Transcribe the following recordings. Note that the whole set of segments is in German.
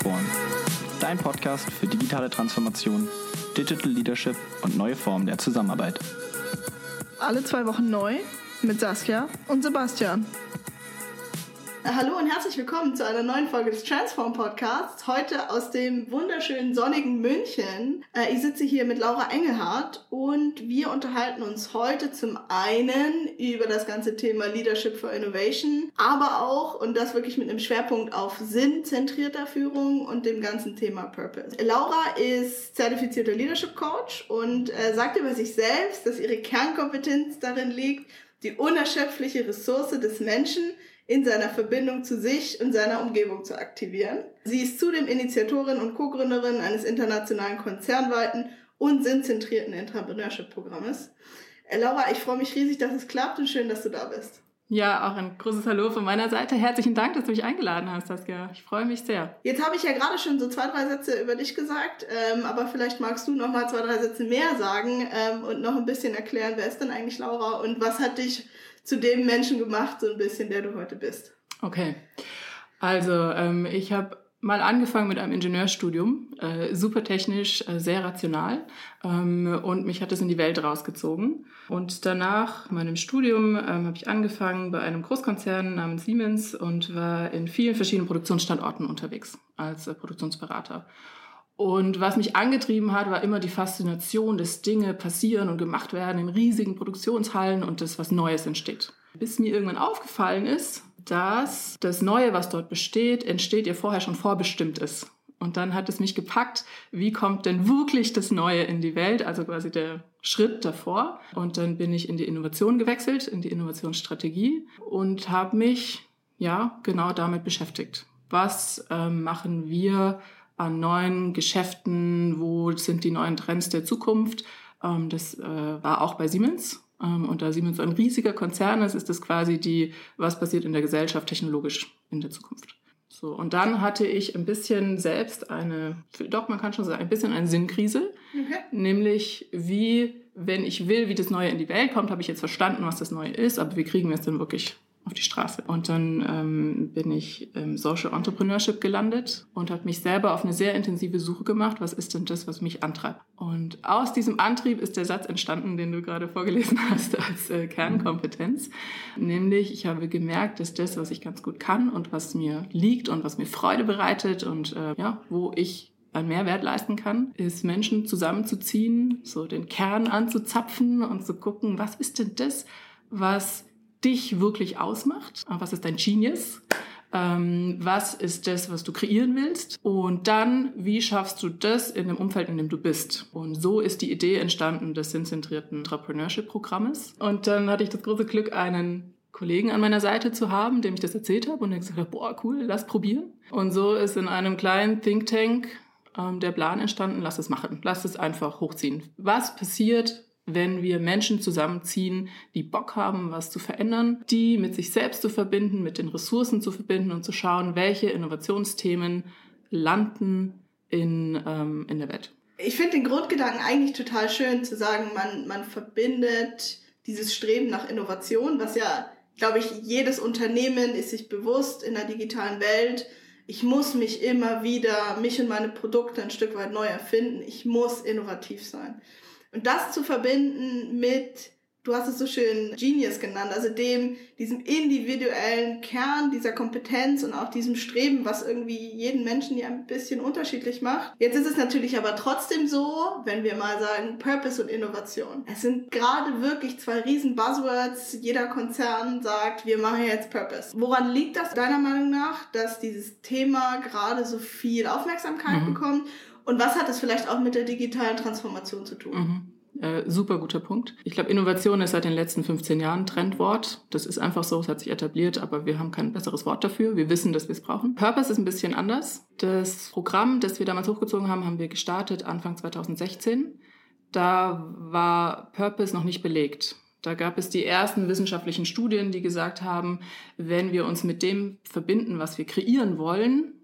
Transform, dein Podcast für digitale Transformation, Digital Leadership und neue Formen der Zusammenarbeit. Alle zwei Wochen neu mit Saskia und Sebastian. Hallo und herzlich willkommen zu einer neuen Folge des Transform Podcasts. Heute aus dem wunderschönen sonnigen München. Äh, ich sitze hier mit Laura Engelhardt und wir unterhalten uns heute zum einen über das ganze Thema Leadership for Innovation, aber auch, und das wirklich mit einem Schwerpunkt auf sinnzentrierter Führung und dem ganzen Thema Purpose. Laura ist zertifizierter Leadership Coach und äh, sagt über sich selbst, dass ihre Kernkompetenz darin liegt, die unerschöpfliche Ressource des Menschen in seiner Verbindung zu sich und seiner Umgebung zu aktivieren. Sie ist zudem Initiatorin und Co-Gründerin eines internationalen konzernweiten und sinnzentrierten Entrepreneurship-Programmes. Äh, Laura, ich freue mich riesig, dass es klappt und schön, dass du da bist. Ja, auch ein großes Hallo von meiner Seite. Herzlichen Dank, dass du mich eingeladen hast, Saskia. Ich freue mich sehr. Jetzt habe ich ja gerade schon so zwei, drei Sätze über dich gesagt, ähm, aber vielleicht magst du noch mal zwei, drei Sätze mehr sagen ähm, und noch ein bisschen erklären, wer ist denn eigentlich Laura und was hat dich zu dem Menschen gemacht, so ein bisschen, der du heute bist? Okay. Also, ähm, ich habe mal angefangen mit einem Ingenieurstudium, äh, super technisch, äh, sehr rational ähm, und mich hat es in die Welt rausgezogen. Und danach meinem Studium ähm, habe ich angefangen bei einem Großkonzern namens Siemens und war in vielen verschiedenen Produktionsstandorten unterwegs als äh, Produktionsberater. Und was mich angetrieben hat, war immer die Faszination, dass Dinge passieren und gemacht werden in riesigen Produktionshallen und dass was Neues entsteht. Bis mir irgendwann aufgefallen ist, dass das Neue, was dort besteht, entsteht, ihr vorher schon vorbestimmt ist. Und dann hat es mich gepackt, wie kommt denn wirklich das Neue in die Welt, also quasi der Schritt davor. Und dann bin ich in die Innovation gewechselt, in die Innovationsstrategie und habe mich ja genau damit beschäftigt. Was ähm, machen wir an neuen Geschäften, wo sind die neuen Trends der Zukunft. Ähm, das äh, war auch bei Siemens. Ähm, und da Siemens ein riesiger Konzern ist, ist das quasi die, was passiert in der Gesellschaft technologisch in der Zukunft. So, und dann hatte ich ein bisschen selbst eine, doch, man kann schon sagen, ein bisschen eine Sinnkrise. Okay. Nämlich, wie, wenn ich will, wie das Neue in die Welt kommt, habe ich jetzt verstanden, was das Neue ist, aber wie kriegen wir es denn wirklich auf die Straße. Und dann ähm, bin ich im Social Entrepreneurship gelandet und habe mich selber auf eine sehr intensive Suche gemacht, was ist denn das, was mich antreibt. Und aus diesem Antrieb ist der Satz entstanden, den du gerade vorgelesen hast als äh, Kernkompetenz. Nämlich, ich habe gemerkt, dass das, was ich ganz gut kann und was mir liegt und was mir Freude bereitet und äh, ja, wo ich einen Mehrwert leisten kann, ist Menschen zusammenzuziehen, so den Kern anzuzapfen und zu gucken, was ist denn das, was dich wirklich ausmacht. Was ist dein Genius? Ähm, was ist das, was du kreieren willst? Und dann, wie schaffst du das in dem Umfeld, in dem du bist? Und so ist die Idee entstanden des sinnzentrierten Entrepreneurship-Programmes. Und dann hatte ich das große Glück, einen Kollegen an meiner Seite zu haben, dem ich das erzählt habe und der gesagt hat, boah, cool, lass probieren. Und so ist in einem kleinen Think Tank ähm, der Plan entstanden, lass es machen, lass es einfach hochziehen. Was passiert, wenn wir Menschen zusammenziehen, die Bock haben, was zu verändern, die mit sich selbst zu verbinden, mit den Ressourcen zu verbinden und zu schauen, welche Innovationsthemen landen in, ähm, in der Welt. Ich finde den Grundgedanken eigentlich total schön zu sagen, man, man verbindet dieses Streben nach Innovation, was ja, glaube ich, jedes Unternehmen ist sich bewusst in der digitalen Welt. Ich muss mich immer wieder, mich und meine Produkte ein Stück weit neu erfinden. Ich muss innovativ sein. Und das zu verbinden mit, du hast es so schön Genius genannt, also dem, diesem individuellen Kern dieser Kompetenz und auch diesem Streben, was irgendwie jeden Menschen ja ein bisschen unterschiedlich macht. Jetzt ist es natürlich aber trotzdem so, wenn wir mal sagen Purpose und Innovation. Es sind gerade wirklich zwei riesen Buzzwords. Jeder Konzern sagt, wir machen jetzt Purpose. Woran liegt das deiner Meinung nach, dass dieses Thema gerade so viel Aufmerksamkeit mhm. bekommt? Und was hat es vielleicht auch mit der digitalen Transformation zu tun? Mhm. Äh, super guter Punkt. Ich glaube, Innovation ist seit den letzten 15 Jahren Trendwort. Das ist einfach so, es hat sich etabliert, aber wir haben kein besseres Wort dafür. Wir wissen, dass wir es brauchen. Purpose ist ein bisschen anders. Das Programm, das wir damals hochgezogen haben, haben wir gestartet Anfang 2016. Da war Purpose noch nicht belegt. Da gab es die ersten wissenschaftlichen Studien, die gesagt haben, wenn wir uns mit dem verbinden, was wir kreieren wollen,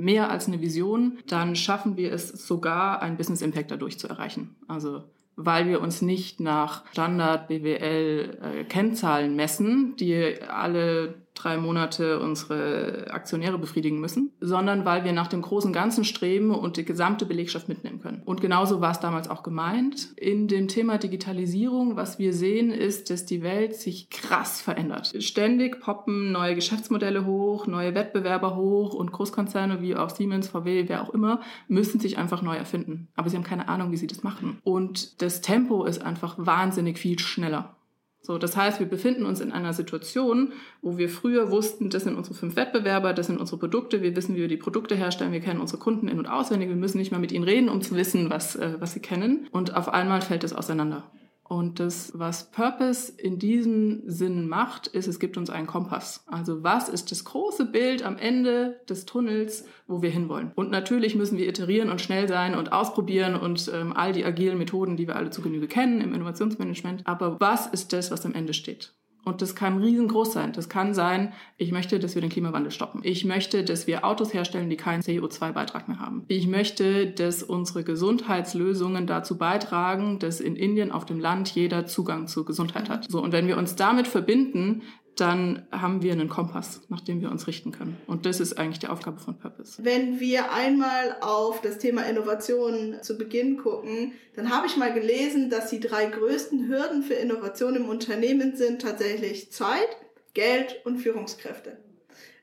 mehr als eine Vision, dann schaffen wir es sogar, einen Business Impact dadurch zu erreichen. Also weil wir uns nicht nach Standard BWL äh, Kennzahlen messen, die alle drei Monate unsere Aktionäre befriedigen müssen, sondern weil wir nach dem großen Ganzen streben und die gesamte Belegschaft mitnehmen können. Und genauso war es damals auch gemeint. In dem Thema Digitalisierung, was wir sehen, ist, dass die Welt sich krass verändert. Ständig poppen neue Geschäftsmodelle hoch, neue Wettbewerber hoch und Großkonzerne wie auch Siemens, VW, wer auch immer, müssen sich einfach neu erfinden. Aber sie haben keine Ahnung, wie sie das machen. Und das Tempo ist einfach wahnsinnig viel schneller. So, das heißt, wir befinden uns in einer Situation, wo wir früher wussten, das sind unsere fünf Wettbewerber, das sind unsere Produkte, wir wissen, wie wir die Produkte herstellen, wir kennen unsere Kunden in- und auswendig, wir müssen nicht mal mit ihnen reden, um zu wissen, was, äh, was sie kennen. Und auf einmal fällt es auseinander. Und das, was Purpose in diesem Sinn macht, ist, es gibt uns einen Kompass. Also was ist das große Bild am Ende des Tunnels, wo wir hinwollen? Und natürlich müssen wir iterieren und schnell sein und ausprobieren und ähm, all die agilen Methoden, die wir alle zu Genüge kennen im Innovationsmanagement. Aber was ist das, was am Ende steht? Und das kann riesengroß sein. Das kann sein, ich möchte, dass wir den Klimawandel stoppen. Ich möchte, dass wir Autos herstellen, die keinen CO2-Beitrag mehr haben. Ich möchte, dass unsere Gesundheitslösungen dazu beitragen, dass in Indien auf dem Land jeder Zugang zur Gesundheit hat. So, und wenn wir uns damit verbinden, dann haben wir einen Kompass, nach dem wir uns richten können. Und das ist eigentlich die Aufgabe von Purpose. Wenn wir einmal auf das Thema Innovation zu Beginn gucken, dann habe ich mal gelesen, dass die drei größten Hürden für Innovation im Unternehmen sind tatsächlich Zeit, Geld und Führungskräfte.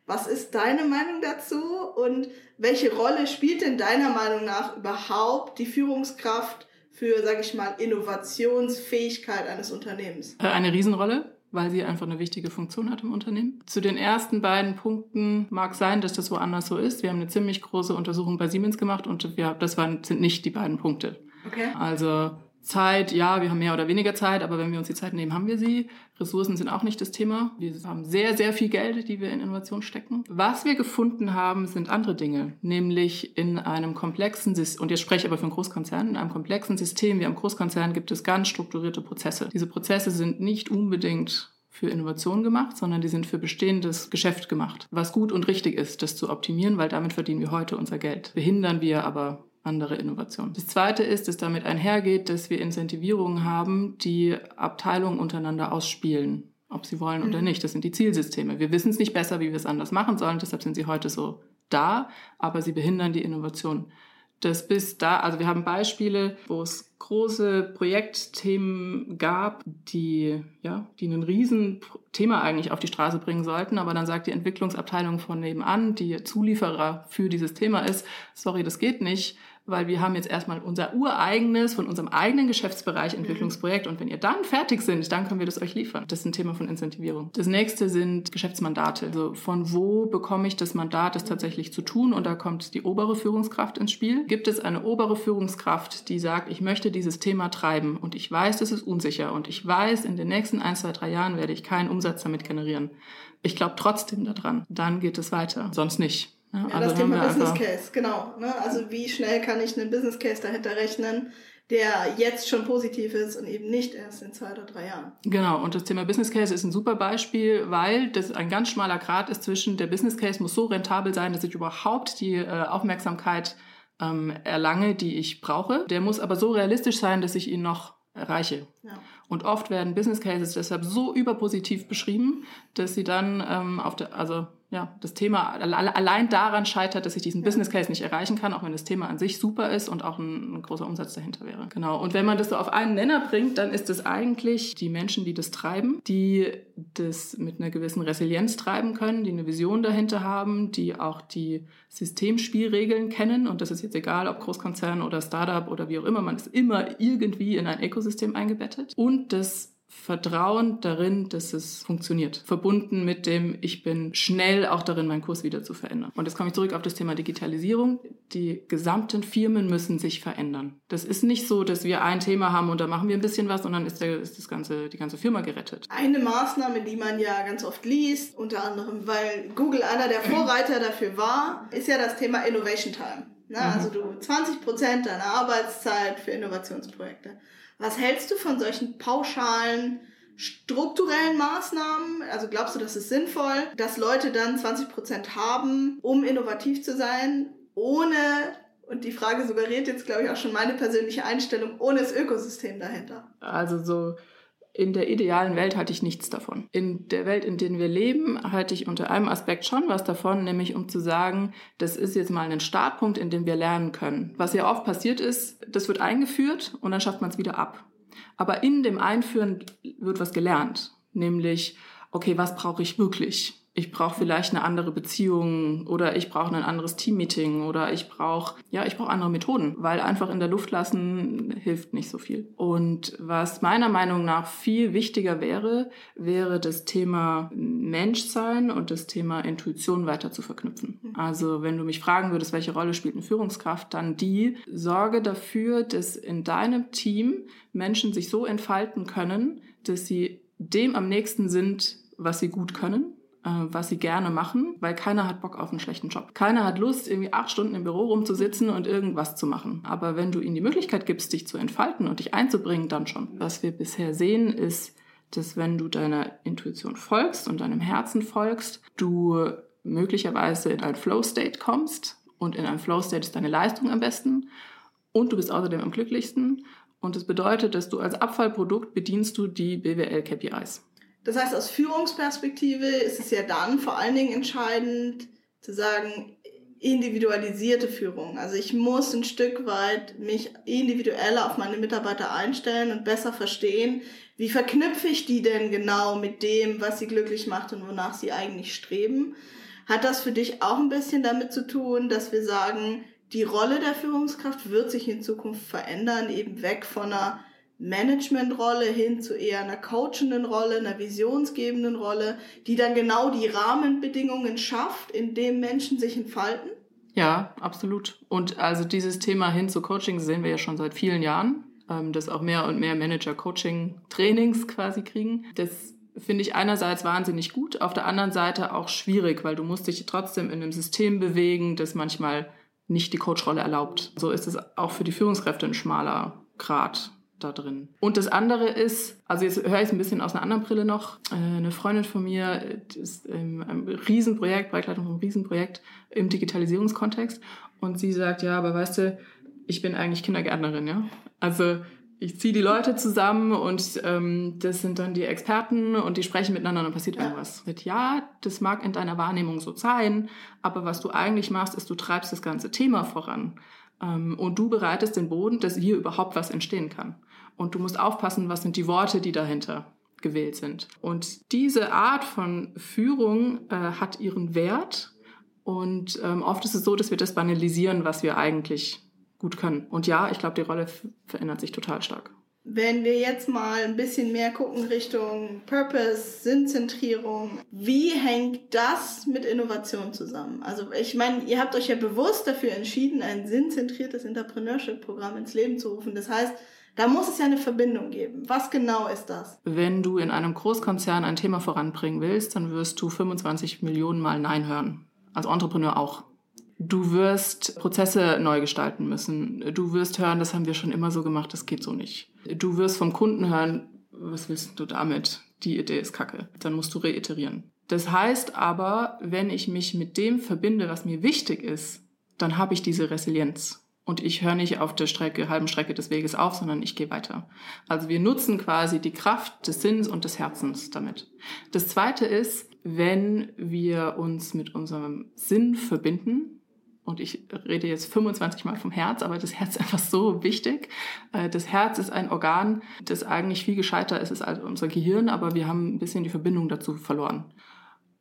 Was ist deine Meinung dazu und welche Rolle spielt denn deiner Meinung nach überhaupt die Führungskraft für, sage ich mal, Innovationsfähigkeit eines Unternehmens? Eine Riesenrolle weil sie einfach eine wichtige Funktion hat im Unternehmen. Zu den ersten beiden Punkten mag sein, dass das woanders so ist. Wir haben eine ziemlich große Untersuchung bei Siemens gemacht und wir, das waren, sind nicht die beiden Punkte. Okay. Also Zeit, ja, wir haben mehr oder weniger Zeit, aber wenn wir uns die Zeit nehmen, haben wir sie. Ressourcen sind auch nicht das Thema. Wir haben sehr, sehr viel Geld, die wir in Innovation stecken. Was wir gefunden haben, sind andere Dinge, nämlich in einem komplexen System, und jetzt spreche ich aber für einen Großkonzern, in einem komplexen System wie am Großkonzern gibt es ganz strukturierte Prozesse. Diese Prozesse sind nicht unbedingt für Innovation gemacht, sondern die sind für bestehendes Geschäft gemacht. Was gut und richtig ist, das zu optimieren, weil damit verdienen wir heute unser Geld. Behindern wir aber andere Innovationen. Das zweite ist, dass damit einhergeht, dass wir Incentivierungen haben, die Abteilungen untereinander ausspielen, ob sie wollen oder nicht. Das sind die Zielsysteme. Wir wissen es nicht besser, wie wir es anders machen sollen, deshalb sind sie heute so da, aber sie behindern die Innovation. Das bis da, also wir haben Beispiele, wo es große Projektthemen gab, die, ja, die ein Riesenthema eigentlich auf die Straße bringen sollten, aber dann sagt die Entwicklungsabteilung von nebenan, die Zulieferer für dieses Thema ist, sorry, das geht nicht, weil wir haben jetzt erstmal unser ureigenes, von unserem eigenen Geschäftsbereich mhm. Entwicklungsprojekt und wenn ihr dann fertig sind, dann können wir das euch liefern. Das ist ein Thema von Incentivierung. Das nächste sind Geschäftsmandate. Also von wo bekomme ich das Mandat, das tatsächlich zu tun und da kommt die obere Führungskraft ins Spiel. Gibt es eine obere Führungskraft, die sagt, ich möchte dieses Thema treiben und ich weiß, das ist unsicher und ich weiß, in den nächsten ein, zwei, drei Jahren werde ich keinen Umsatz damit generieren. Ich glaube trotzdem daran. Dann geht es weiter. Sonst nicht. Ja, ja also das Thema Business Case, genau. Ne? Also wie schnell kann ich einen Business Case dahinter rechnen, der jetzt schon positiv ist und eben nicht erst in zwei oder drei Jahren. Genau, und das Thema Business Case ist ein super Beispiel, weil das ein ganz schmaler Grad ist zwischen der Business Case muss so rentabel sein, dass ich überhaupt die äh, Aufmerksamkeit ähm, erlange, die ich brauche. Der muss aber so realistisch sein, dass ich ihn noch erreiche. Ja. Und oft werden Business Cases deshalb so überpositiv beschrieben, dass sie dann ähm, auf der, also ja, das Thema allein daran scheitert, dass ich diesen ja. Business Case nicht erreichen kann, auch wenn das Thema an sich super ist und auch ein, ein, großer Umsatz dahinter wäre. Genau. Und wenn man das so auf einen Nenner bringt, dann ist es eigentlich die Menschen, die das treiben, die das mit einer gewissen Resilienz treiben können, die eine Vision dahinter haben, die auch die Systemspielregeln kennen. Und das ist jetzt egal, ob Großkonzern oder Startup oder wie auch immer, man ist immer irgendwie in ein Ökosystem eingebettet. Und das Vertrauen darin, dass es funktioniert. Verbunden mit dem, ich bin schnell auch darin, meinen Kurs wieder zu verändern. Und jetzt komme ich zurück auf das Thema Digitalisierung. Die gesamten Firmen müssen sich verändern. Das ist nicht so, dass wir ein Thema haben und da machen wir ein bisschen was und dann ist, der, ist das ganze, die ganze Firma gerettet. Eine Maßnahme, die man ja ganz oft liest, unter anderem, weil Google einer der Vorreiter dafür war, ist ja das Thema Innovation Time. Ne? Mhm. Also du 20 Prozent deiner Arbeitszeit für Innovationsprojekte. Was hältst du von solchen pauschalen, strukturellen Maßnahmen? Also glaubst du, das ist sinnvoll, dass Leute dann 20 Prozent haben, um innovativ zu sein, ohne, und die Frage suggeriert jetzt, glaube ich, auch schon meine persönliche Einstellung, ohne das Ökosystem dahinter? Also so In der idealen Welt halte ich nichts davon. In der Welt, in der wir leben, halte ich unter einem Aspekt schon was davon, nämlich um zu sagen, das ist jetzt mal ein Startpunkt, in dem wir lernen können. Was ja oft passiert ist, das wird eingeführt und dann schafft man es wieder ab. Aber in dem Einführen wird was gelernt, nämlich, okay, was brauche ich wirklich? Ich brauche vielleicht eine andere Beziehung oder ich brauche ein anderes Teammeeting oder ich brauche ja ich brauche andere Methoden, weil einfach in der Luft lassen hilft nicht so viel. Und was meiner Meinung nach viel wichtiger wäre, wäre das Thema Menschsein und das Thema Intuition weiter zu verknüpfen. Also wenn du mich fragen würdest, welche Rolle spielt eine Führungskraft, dann die sorge dafür, dass in deinem Team Menschen sich so entfalten können, dass sie dem am nächsten sind, was sie gut können was sie gerne machen, weil keiner hat Bock auf einen schlechten Job. Keiner hat Lust, irgendwie acht Stunden im Büro rumzusitzen und irgendwas zu machen. Aber wenn du ihnen die Möglichkeit gibst, dich zu entfalten und dich einzubringen, dann schon. Was wir bisher sehen, ist, dass wenn du deiner Intuition folgst und deinem Herzen folgst, du möglicherweise in einen Flow-State kommst und in einem Flow-State ist deine Leistung am besten und du bist außerdem am glücklichsten. Und das bedeutet, dass du als Abfallprodukt bedienst du die BWL-KPIs. Das heißt, aus Führungsperspektive ist es ja dann vor allen Dingen entscheidend zu sagen, individualisierte Führung. Also ich muss ein Stück weit mich individueller auf meine Mitarbeiter einstellen und besser verstehen, wie verknüpfe ich die denn genau mit dem, was sie glücklich macht und wonach sie eigentlich streben. Hat das für dich auch ein bisschen damit zu tun, dass wir sagen, die Rolle der Führungskraft wird sich in Zukunft verändern, eben weg von einer Managementrolle hin zu eher einer coachenden Rolle, einer visionsgebenden Rolle, die dann genau die Rahmenbedingungen schafft, in dem Menschen sich entfalten? Ja, absolut. Und also dieses Thema hin zu Coaching sehen wir ja schon seit vielen Jahren, ähm, dass auch mehr und mehr Manager Coaching-Trainings quasi kriegen. Das finde ich einerseits wahnsinnig gut, auf der anderen Seite auch schwierig, weil du musst dich trotzdem in einem System bewegen, das manchmal nicht die Coachrolle erlaubt. So ist es auch für die Führungskräfte ein schmaler Grad da drin. Und das andere ist, also jetzt höre ich es ein bisschen aus einer anderen Brille noch, äh, eine Freundin von mir ist in einem Riesenprojekt, Projektleitung von einem Riesenprojekt im Digitalisierungskontext und sie sagt, ja, aber weißt du, ich bin eigentlich Kindergärtnerin, ja. Also ich ziehe die Leute zusammen und ähm, das sind dann die Experten und die sprechen miteinander und passiert irgendwas. Mit ja, das mag in deiner Wahrnehmung so sein, aber was du eigentlich machst, ist, du treibst das ganze Thema voran. Ähm, und du bereitest den Boden, dass hier überhaupt was entstehen kann. Und du musst aufpassen, was sind die Worte, die dahinter gewählt sind. Und diese Art von Führung äh, hat ihren Wert. Und ähm, oft ist es so, dass wir das banalisieren, was wir eigentlich gut können. Und ja, ich glaube, die Rolle verändert sich total stark. Wenn wir jetzt mal ein bisschen mehr gucken Richtung Purpose, Sinnzentrierung, wie hängt das mit Innovation zusammen? Also ich meine, ihr habt euch ja bewusst dafür entschieden, ein sinnzentriertes Entrepreneurship-Programm ins Leben zu rufen. Das heißt, da muss es ja eine Verbindung geben. Was genau ist das? Wenn du in einem Großkonzern ein Thema voranbringen willst, dann wirst du 25 Millionen Mal Nein hören. Als Entrepreneur auch. Du wirst Prozesse neu gestalten müssen. Du wirst hören, das haben wir schon immer so gemacht, das geht so nicht. Du wirst vom Kunden hören, was willst du damit? Die Idee ist kacke. Dann musst du reiterieren. Das heißt aber, wenn ich mich mit dem verbinde, was mir wichtig ist, dann habe ich diese Resilienz. Und ich höre nicht auf der Strecke, halben Strecke des Weges auf, sondern ich gehe weiter. Also wir nutzen quasi die Kraft des Sinns und des Herzens damit. Das zweite ist, wenn wir uns mit unserem Sinn verbinden, und ich rede jetzt 25 Mal vom Herz, aber das Herz ist einfach so wichtig. Äh, das Herz ist ein Organ, das eigentlich viel gescheiter ist als unser Gehirn, aber wir haben ein bisschen die Verbindung dazu verloren.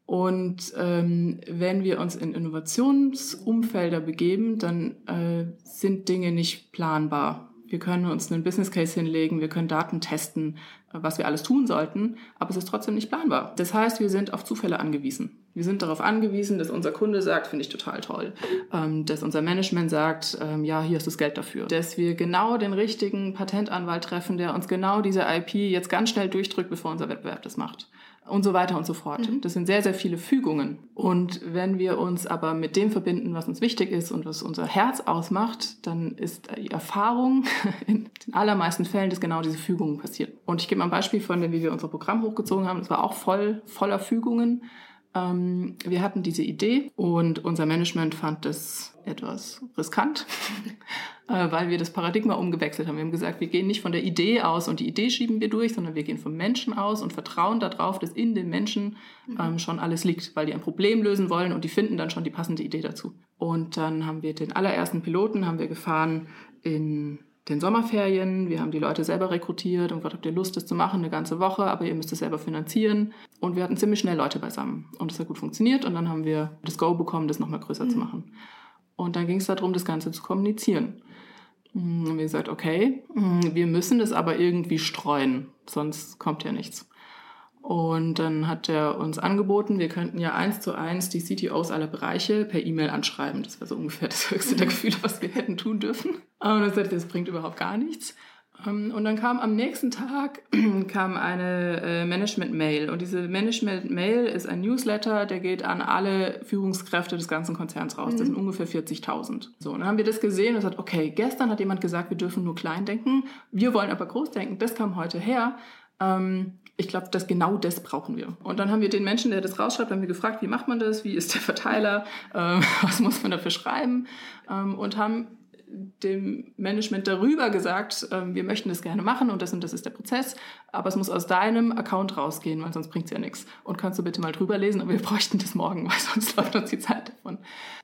Und ähm, wenn wir uns in Innovationsumfelder begeben, dann äh, sind Dinge nicht planbar. Wir können uns einen Business Case hinlegen, wir können Daten testen, was wir alles tun sollten, aber es ist trotzdem nicht planbar. Das heißt, wir sind auf Zufälle angewiesen. Wir sind darauf angewiesen, dass unser Kunde sagt, finde ich total toll, ähm, dass unser Management sagt, ähm, ja, hier ist das Geld dafür, dass wir genau den richtigen Patentanwalt treffen, der uns genau diese IP jetzt ganz schnell durchdrückt, bevor unser Wettbewerb das macht und so weiter und so fort. Mhm. Das sind sehr, sehr viele Fügungen. Und wenn wir uns aber mit dem verbinden, was uns wichtig ist und was unser Herz ausmacht, dann ist die Erfahrung in den allermeisten Fällen, dass genau diese Fügungen passieren. Und ich gebe mal ein Beispiel von dem, wie wir unser Programm hochgezogen haben. Das war auch voll, voller Fügungen. Ähm, wir hatten diese Idee und unser Management fand das etwas riskant, äh, weil wir das Paradigma umgewechselt haben. Wir haben gesagt, wir gehen nicht von der Idee aus und die Idee schieben wir durch, sondern wir gehen vom Menschen aus und vertrauen darauf, dass in dem Menschen mhm. ähm, schon alles liegt, weil die ein Problem lösen wollen und die finden dann schon die passende Idee dazu. Und dann haben wir den allerersten Piloten haben wir gefahren in den Sommerferien. Wir haben die Leute selber rekrutiert und gesagt, habt ihr Lust, das zu machen, eine ganze Woche, aber ihr müsst es selber finanzieren. Und wir hatten ziemlich schnell Leute beisammen. Und das hat gut funktioniert. Und dann haben wir das Go bekommen, das nochmal größer mhm. zu machen. Und dann ging es darum, das Ganze zu kommunizieren. Und wir gesagt, okay, wir müssen das aber irgendwie streuen, sonst kommt ja nichts. Und dann hat er uns angeboten, wir könnten ja eins zu eins die CTOs aller Bereiche per E-Mail anschreiben. Das war so ungefähr das höchste der Gefühle, was wir hätten tun dürfen. Und er sagte, das bringt überhaupt gar nichts. Ähm, und dann kam am nächsten Tag kam eine äh, Management-Mail. Und diese Management-Mail ist ein Newsletter, der geht an alle Führungskräfte des ganzen Konzerns raus. Mhm. Das sind ungefähr 40.000. So, und dann haben wir das gesehen und gesagt, okay, gestern hat jemand gesagt, wir dürfen nur klein denken. Wir wollen aber groß denken. Das kam heute her. Ähm, ich glaube, dass genau das brauchen wir. Und dann haben wir den Menschen, der das rausschreibt, haben wir gefragt, wie macht man das, wie ist der Verteiler, ähm, was muss man dafür schreiben ähm, und haben dem Management darüber gesagt, ähm, wir möchten das gerne machen und das und das ist der Prozess, aber es muss aus deinem Account rausgehen, weil sonst bringt es ja nichts. Und kannst du bitte mal drüber lesen, aber wir bräuchten das morgen, weil sonst läuft uns die Zeit davon.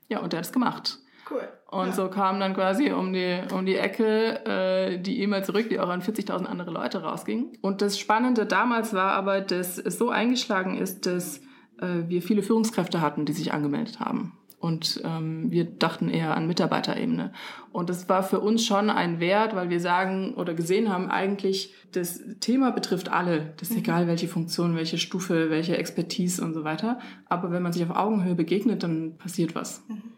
Ja, und der hat es gemacht. Cool. Und ja. so kam dann quasi um die, um die Ecke äh, die E-Mail zurück, die auch an 40.000 andere Leute rausging. Und das Spannende damals war aber, dass es so eingeschlagen ist, dass äh, wir viele Führungskräfte hatten, die sich angemeldet haben. Und ähm, wir dachten eher an Mitarbeiterebene. Und das war für uns schon ein Wert, weil wir sagen oder gesehen haben, eigentlich das Thema betrifft alle. Das ist mhm. egal, welche Funktion, welche Stufe, welche Expertise und so weiter. Aber wenn man sich auf Augenhöhe begegnet, dann passiert was. Mhm.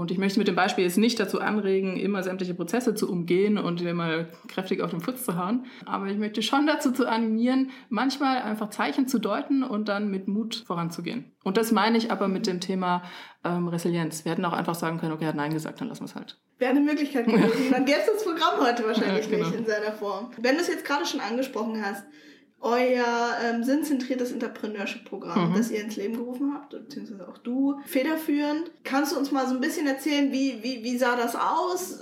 Und ich möchte mit dem Beispiel jetzt nicht dazu anregen, immer sämtliche Prozesse zu umgehen und dir mal kräftig auf den Fuß zu hauen. Aber ich möchte schon dazu zu animieren, manchmal einfach Zeichen zu deuten und dann mit Mut voranzugehen. Und das meine ich aber mit dem Thema ähm, Resilienz. Wir hätten auch einfach sagen können, okay, er hat Nein gesagt, dann lassen wir es halt. Wäre eine Möglichkeit gewesen. Dann gäbe es das Programm heute wahrscheinlich ja, genau. nicht in seiner Form. Wenn du es jetzt gerade schon angesprochen hast, euer ähm, sinnzentriertes Entrepreneurship-Programm, mhm. das ihr ins Leben gerufen habt, beziehungsweise auch du, federführend. Kannst du uns mal so ein bisschen erzählen, wie, wie, wie sah das aus?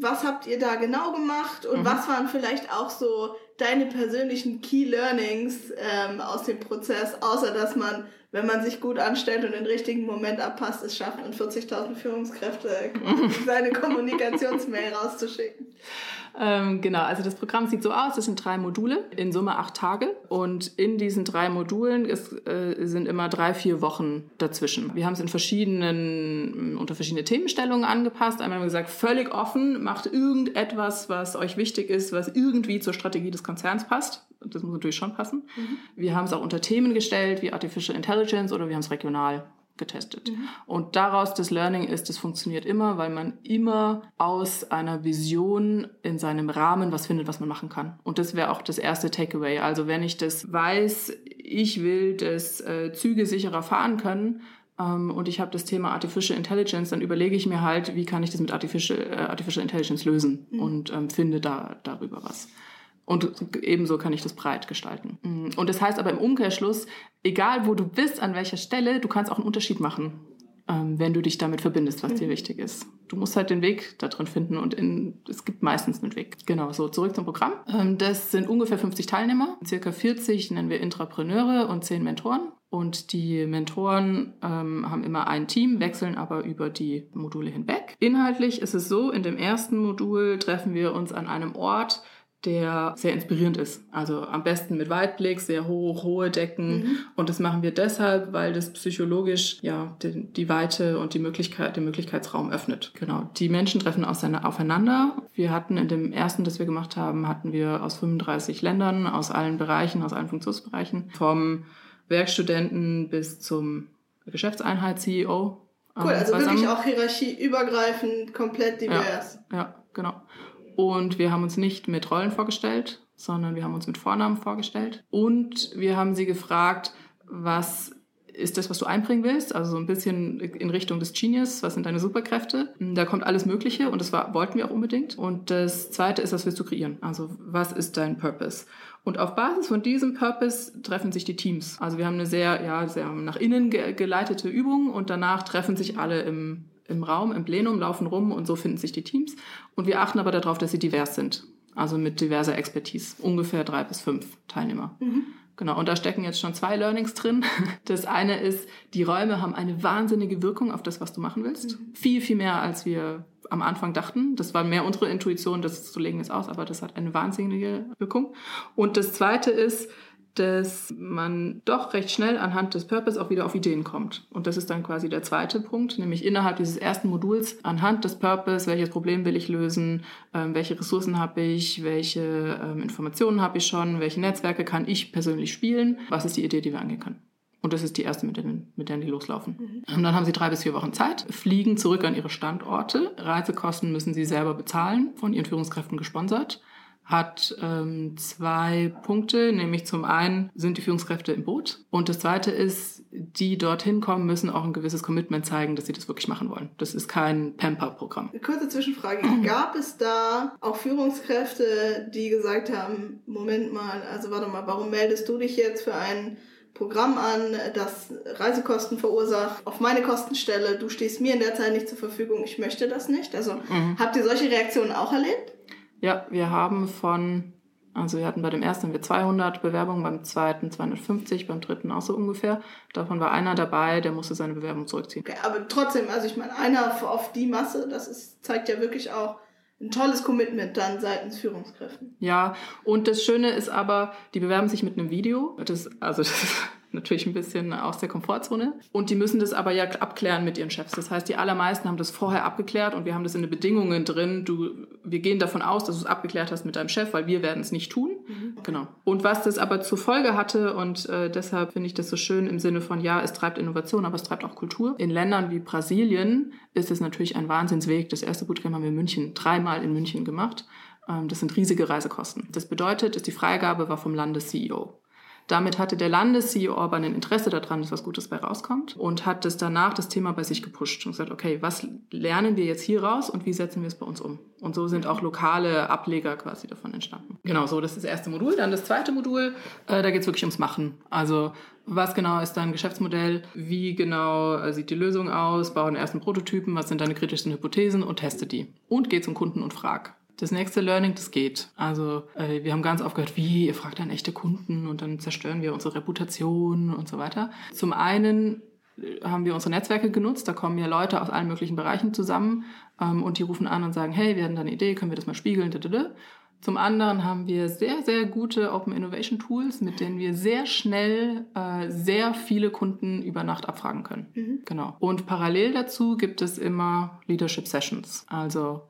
Was habt ihr da genau gemacht? Und mhm. was waren vielleicht auch so deine persönlichen Key Learnings ähm, aus dem Prozess, außer dass man, wenn man sich gut anstellt und den richtigen Moment abpasst, es schafft, an 40.000 Führungskräfte seine Kommunikationsmail rauszuschicken? Ähm, genau, also das Programm sieht so aus, es sind drei Module, in Summe acht Tage. Und in diesen drei Modulen ist, äh, sind immer drei, vier Wochen dazwischen. Wir haben es in verschiedenen, unter verschiedene Themenstellungen angepasst. Einmal haben wir gesagt, völlig offen, macht irgendetwas, was euch wichtig ist, was irgendwie zur Strategie des Konzerns passt. Das muss natürlich schon passen. Mhm. Wir haben es auch unter Themen gestellt, wie Artificial Intelligence oder wir haben es regional getestet. Mhm. Und daraus das Learning ist, es funktioniert immer, weil man immer aus einer Vision in seinem Rahmen was findet, was man machen kann. Und das wäre auch das erste Takeaway. Also wenn ich das weiß, ich will, dass äh, Züge sicherer fahren können, ähm, und ich habe das Thema Artificial Intelligence, dann überlege ich mir halt, wie kann ich das mit Artificial, äh, Artificial Intelligence lösen mhm. und ähm, finde da darüber was. Und ebenso kann ich das breit gestalten. Mm. Und das heißt aber im Umkehrschluss, egal wo du bist, an welcher Stelle, du kannst auch einen Unterschied machen, ähm, wenn du dich damit verbindest, was mhm. dir wichtig ist. Du musst halt den Weg da drin finden und in, es gibt meistens einen Weg. Genau, so zurück zum Programm. Ähm, das sind ungefähr 50 Teilnehmer, circa 40 nennen wir Intrapreneure und 10 Mentoren. Und die Mentoren ähm, haben immer ein Team, wechseln aber über die Module hinweg. Inhaltlich ist es so, in dem ersten Modul treffen wir uns an einem Ort, der sehr inspirierend ist. Also am besten mit Weitblick, sehr hoch, hohe Decken. Mhm. Und das machen wir deshalb, weil das psychologisch ja die, die Weite und die Möglichkeit, den Möglichkeitsraum öffnet. Genau. Die Menschen treffen aufeinander. Wir hatten in dem ersten, das wir gemacht haben, hatten wir aus 35 Ländern, aus allen Bereichen, aus allen Funktionsbereichen, vom Werkstudenten bis zum Geschäftseinheit-CEO. Cool, also wirklich auch hierarchieübergreifend, komplett divers. Ja, ja genau. Und wir haben uns nicht mit Rollen vorgestellt, sondern wir haben uns mit Vornamen vorgestellt. Und wir haben sie gefragt, was ist das, was du einbringen willst? Also so ein bisschen in Richtung des Genius. Was sind deine Superkräfte? Da kommt alles Mögliche und das war, wollten wir auch unbedingt. Und das zweite ist, was willst du kreieren? Also was ist dein Purpose? Und auf Basis von diesem Purpose treffen sich die Teams. Also wir haben eine sehr, ja, sehr nach innen ge geleitete Übung und danach treffen sich alle im, im Raum, im Plenum, laufen rum und so finden sich die Teams. Und wir achten aber darauf, dass sie divers sind. Also mit diverser Expertise. Ungefähr drei bis fünf Teilnehmer. Mhm. Genau, und da stecken jetzt schon zwei Learnings drin. Das eine ist, die Räume haben eine wahnsinnige Wirkung auf das, was du machen willst. Mhm. Viel, viel mehr, als wir am Anfang dachten. Das war mehr unsere Intuition, das zu legen ist aus, aber das hat eine wahnsinnige Wirkung. Und das zweite ist, dass man doch recht schnell anhand des Purpose auch wieder auf Ideen kommt. Und das ist dann quasi der zweite Punkt, nämlich innerhalb dieses ersten Moduls anhand des Purpose, welches Problem will ich lösen, ähm, welche Ressourcen habe ich, welche ähm, Informationen habe ich schon, welche Netzwerke kann ich persönlich spielen, was ist die Idee, die wir angehen können. Und das ist die erste, mit der, mit der die loslaufen. Mhm. Und dann haben sie drei bis vier Wochen Zeit, fliegen zurück an ihre Standorte. Reisekosten müssen sie selber bezahlen, von ihren Führungskräften gesponsert hat ähm, zwei Punkte, nämlich zum einen sind die Führungskräfte im Boot und das zweite ist, die dorthin kommen, müssen auch ein gewisses Commitment zeigen, dass sie das wirklich machen wollen. Das ist kein Pamper-Programm. Kurze Zwischenfrage. Gab es da auch Führungskräfte, die gesagt haben, Moment mal, also warte mal, warum meldest du dich jetzt für ein Programm an, das Reisekosten verursacht, auf meine Kostenstelle, du stehst mir in der Zeit nicht zur Verfügung, ich möchte das nicht. Also mhm. habt ihr solche Reaktionen auch erlebt? Ja, wir haben von, also wir hatten bei dem ersten haben wir 200 Bewerbungen, beim zweiten 250, beim dritten auch so ungefähr. Davon war einer dabei, der musste seine Bewerbung zurückziehen. Okay, aber trotzdem, also ich meine, einer auf die Masse, das ist, zeigt ja wirklich auch, ein tolles Commitment dann seitens Führungskräften. Ja, und das Schöne ist aber, die bewerben sich mit einem Video. Das, also das natürlich ein bisschen aus der Komfortzone. Und die müssen das aber ja abklären mit ihren Chefs. Das heißt, die allermeisten haben das vorher abgeklärt und wir haben das in den Bedingungen drin. Du, wir gehen davon aus, dass du es abgeklärt hast mit deinem Chef, weil wir werden es nicht tun. Mhm. Genau. Und was das aber zur Folge hatte, und äh, deshalb finde ich das so schön im Sinne von, ja, es treibt Innovation, aber es treibt auch Kultur. In Ländern wie Brasilien ist es natürlich ein Wahnsinnsweg. Das erste Bootcamp haben wir in München, dreimal in München gemacht. Ähm, das sind riesige Reisekosten. Das bedeutet, dass die Freigabe war vom Landes-CEO. Damit hatte der Landes-CEO Orban ein Interesse daran, dass was Gutes bei rauskommt und hat das danach das Thema bei sich gepusht und gesagt, okay, was lernen wir jetzt hier raus und wie setzen wir es bei uns um? Und so sind auch lokale Ableger quasi davon entstanden. Genau, so, das ist das erste Modul. Dann das zweite Modul, äh, da geht es wirklich ums Machen. Also was genau ist dein Geschäftsmodell? Wie genau äh, sieht die Lösung aus? Baue den ersten Prototypen, was sind deine kritischen Hypothesen und teste die. Und geh zum Kunden und frag. Das nächste Learning, das geht. Also äh, wir haben ganz oft gehört, wie, ihr fragt dann echte Kunden und dann zerstören wir unsere Reputation und so weiter. Zum einen äh, haben wir unsere Netzwerke genutzt, da kommen ja Leute aus allen möglichen Bereichen zusammen ähm, und die rufen an und sagen, hey, wir hatten da eine Idee, können wir das mal spiegeln? Zum anderen haben wir sehr, sehr gute Open Innovation Tools, mit denen wir sehr schnell äh, sehr viele Kunden über Nacht abfragen können. Mhm. Genau. Und parallel dazu gibt es immer Leadership Sessions. Also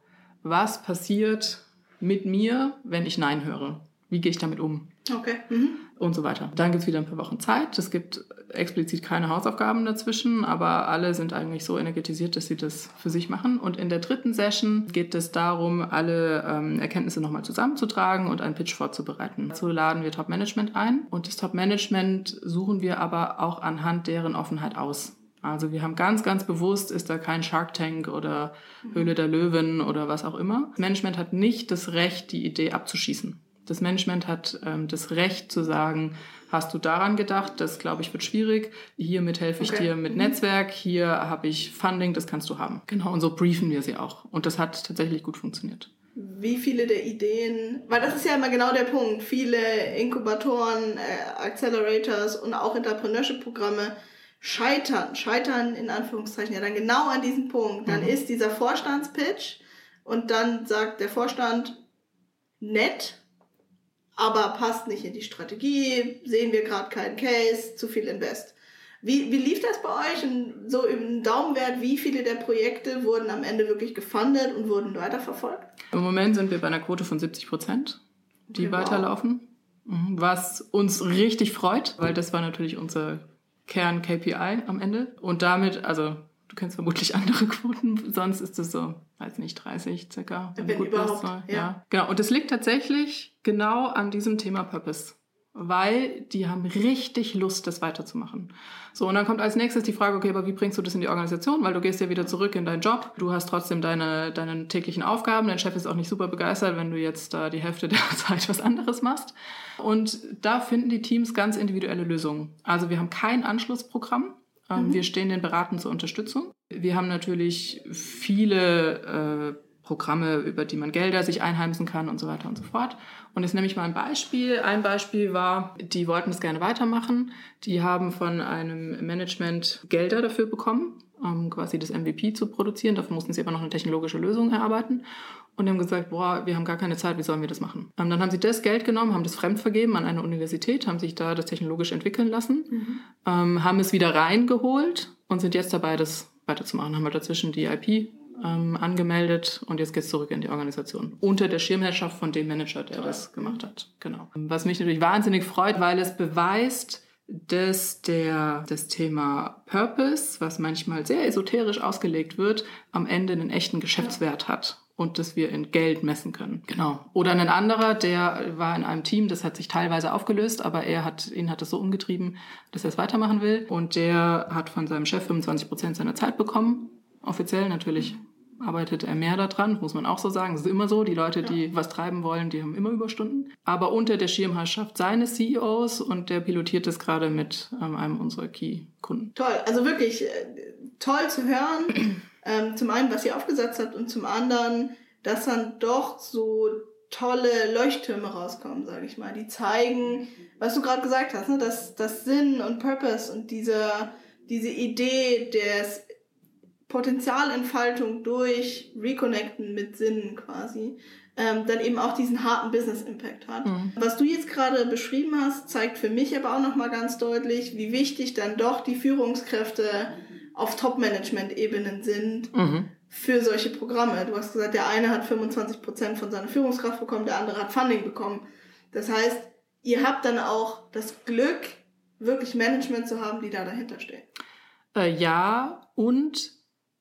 was passiert mit mir, wenn ich Nein höre? Wie gehe ich damit um? Okay. Mhm. Und so weiter. Dann gibt es wieder ein paar Wochen Zeit. Es gibt explizit keine Hausaufgaben dazwischen, aber alle sind eigentlich so energetisiert, dass sie das für sich machen. Und in der dritten Session geht es darum, alle ähm, Erkenntnisse nochmal zusammenzutragen und einen Pitch vorzubereiten. So laden wir Top Management ein und das Top Management suchen wir aber auch anhand deren Offenheit aus. Also wir haben ganz, ganz bewusst, ist da kein Shark Tank oder Höhle der Löwen oder was auch immer. Das Management hat nicht das Recht, die Idee abzuschießen. Das Management hat ähm, das Recht zu sagen, hast du daran gedacht, das glaube ich wird schwierig, hiermit helfe ich okay. dir mit mhm. Netzwerk, hier habe ich Funding, das kannst du haben. Genau, und so briefen wir sie auch. Und das hat tatsächlich gut funktioniert wie viele der Ideen, weil das ist ja immer genau der Punkt, viele Inkubatoren, äh, Accelerators und auch Entrepreneurship-Programme scheitern, scheitern in Anführungszeichen ja dann genau an diesem Punkt. Dann mhm. ist dieser Vorstandspitch und dann sagt der Vorstand nett, aber passt nicht in die Strategie, sehen wir gerade keinen Case, zu viel Invest. Wie, wie lief das bei euch? Und so im Daumenwert, wie viele der Projekte wurden am Ende wirklich gefundet und wurden weiterverfolgt? Im Moment sind wir bei einer Quote von 70 Prozent, die okay, weiterlaufen. Mhm. Was uns richtig freut, weil das war natürlich unser Kern-KPI am Ende. Und damit, also du kennst vermutlich andere Quoten, sonst ist es so, weiß nicht, 30 circa. Wenn, wenn gut überhaupt, ja. ja. Genau, und es liegt tatsächlich genau an diesem Thema Purpose. Weil die haben richtig Lust, das weiterzumachen. So, und dann kommt als nächstes die Frage, okay, aber wie bringst du das in die Organisation? Weil du gehst ja wieder zurück in deinen Job, du hast trotzdem deine, deine täglichen Aufgaben, dein Chef ist auch nicht super begeistert, wenn du jetzt da die Hälfte der Zeit was anderes machst. Und da finden die Teams ganz individuelle Lösungen. Also wir haben kein Anschlussprogramm, ähm, mhm. wir stehen den Beraten zur Unterstützung. Wir haben natürlich viele äh, Programme, über die man Gelder sich einheimsen kann und so weiter und so fort. Und jetzt nehme ich mal ein Beispiel. Ein Beispiel war, die wollten es gerne weitermachen. Die haben von einem Management Gelder dafür bekommen, um quasi das MVP zu produzieren. Dafür mussten sie aber noch eine technologische Lösung erarbeiten. Und die haben gesagt, boah, wir haben gar keine Zeit, wie sollen wir das machen? Und dann haben sie das Geld genommen, haben das fremd vergeben an eine Universität, haben sich da das technologisch entwickeln lassen, mhm. ähm, haben es wieder reingeholt und sind jetzt dabei, das weiterzumachen. Haben wir halt dazwischen die IP ähm, angemeldet und jetzt geht's zurück in die Organisation. Unter der Schirmherrschaft von dem Manager, der das gemacht hat. Genau. Was mich natürlich wahnsinnig freut, weil es beweist, dass der, das Thema Purpose, was manchmal sehr esoterisch ausgelegt wird, am Ende einen echten Geschäftswert hat und dass wir in Geld messen können. Genau. Oder ein anderer, der war in einem Team, das hat sich teilweise aufgelöst, aber er hat, ihn hat es so umgetrieben, dass er es weitermachen will. Und der hat von seinem Chef 25 Prozent seiner Zeit bekommen. Offiziell natürlich arbeitet er mehr daran, muss man auch so sagen. Es ist immer so, die Leute, die ja. was treiben wollen, die haben immer Überstunden. Aber unter der Schirmherrschaft seines CEOs und der pilotiert es gerade mit ähm, einem unserer Key-Kunden. Toll, also wirklich äh, toll zu hören. ähm, zum einen, was ihr aufgesetzt habt und zum anderen, dass dann doch so tolle Leuchttürme rauskommen, sage ich mal. Die zeigen, was du gerade gesagt hast, ne? dass das Sinn und Purpose und diese, diese Idee des Potenzialentfaltung durch Reconnecten mit Sinnen quasi, ähm, dann eben auch diesen harten Business Impact hat. Mhm. Was du jetzt gerade beschrieben hast, zeigt für mich aber auch nochmal ganz deutlich, wie wichtig dann doch die Führungskräfte auf Top-Management-Ebenen sind mhm. für solche Programme. Du hast gesagt, der eine hat 25 Prozent von seiner Führungskraft bekommen, der andere hat Funding bekommen. Das heißt, ihr habt dann auch das Glück, wirklich Management zu haben, die da dahinter stehen. Äh, ja, und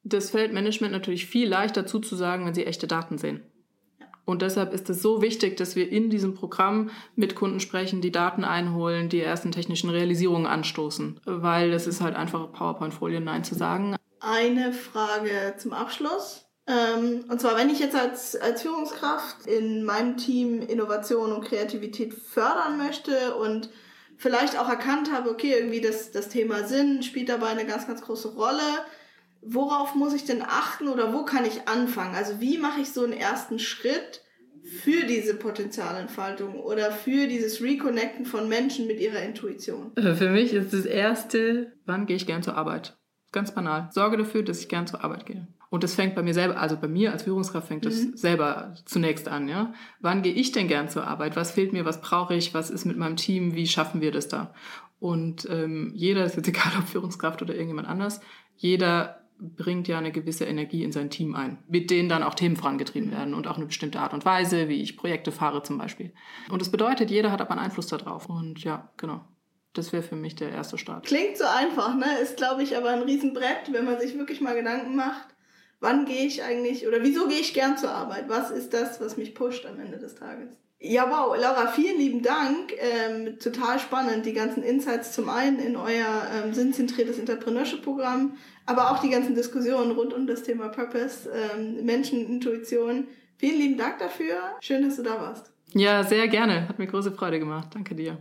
das fällt Management natürlich viel leichter zuzusagen, wenn sie echte Daten sehen. Und deshalb ist es so wichtig, dass wir in diesem Programm mit Kunden sprechen, die Daten einholen, die ersten technischen Realisierungen anstoßen. Weil es ist halt einfach PowerPoint-Folien Nein zu sagen. Eine Frage zum Abschluss. Ähm, und zwar, wenn ich jetzt als, als Führungskraft in meinem Team Innovation und Kreativität fördern möchte und vielleicht auch erkannt habe, okay, irgendwie das, das Thema Sinn spielt dabei eine ganz, ganz große Rolle worauf muss ich denn achten oder wo kann ich anfangen? Also wie mache ich so einen ersten Schritt für diese Potenzialentfaltung oder für dieses Reconnecten von Menschen mit ihrer Intuition? Äh, für mich ist das Erste, wann gehe ich gern zur Arbeit? Ganz banal. Sorge dafür, dass ich gern zur Arbeit gehe. Und das fängt bei mir selber, also bei mir als Führungskraft fängt das mhm. selber zunächst an, ja. Wann gehe ich denn gern zur Arbeit? Was fehlt mir? Was brauche ich? Was ist mit meinem Team? Wie schaffen wir das da? Und ähm, jeder, ist jetzt egal ob Führungskraft oder irgendjemand anders, jeder bringt ja eine gewisse Energie in sein Team ein, mit denen dann auch Themen vorangetrieben werden und auch eine bestimmte Art und Weise, wie ich Projekte fahre zum Beispiel. Und das bedeutet, jeder hat aber einen Einfluss darauf. Und ja, genau. Das wäre für mich der erste Start. Klingt so einfach, ne? Ist, glaube ich, aber ein Riesenbrett, wenn man sich wirklich mal Gedanken macht, wann gehe ich eigentlich oder wieso gehe ich gern zur Arbeit? Was ist das, was mich pusht am Ende des Tages? Ja, wow, Laura, vielen lieben Dank. Ähm, total spannend, die ganzen Insights zum einen in euer ähm, sinnzentriertes Entrepreneurship-Programm, aber auch die ganzen Diskussionen rund um das Thema Purpose, ähm, Menschenintuition. Vielen lieben Dank dafür. Schön, dass du da warst. Ja, sehr gerne. Hat mir große Freude gemacht. Danke dir.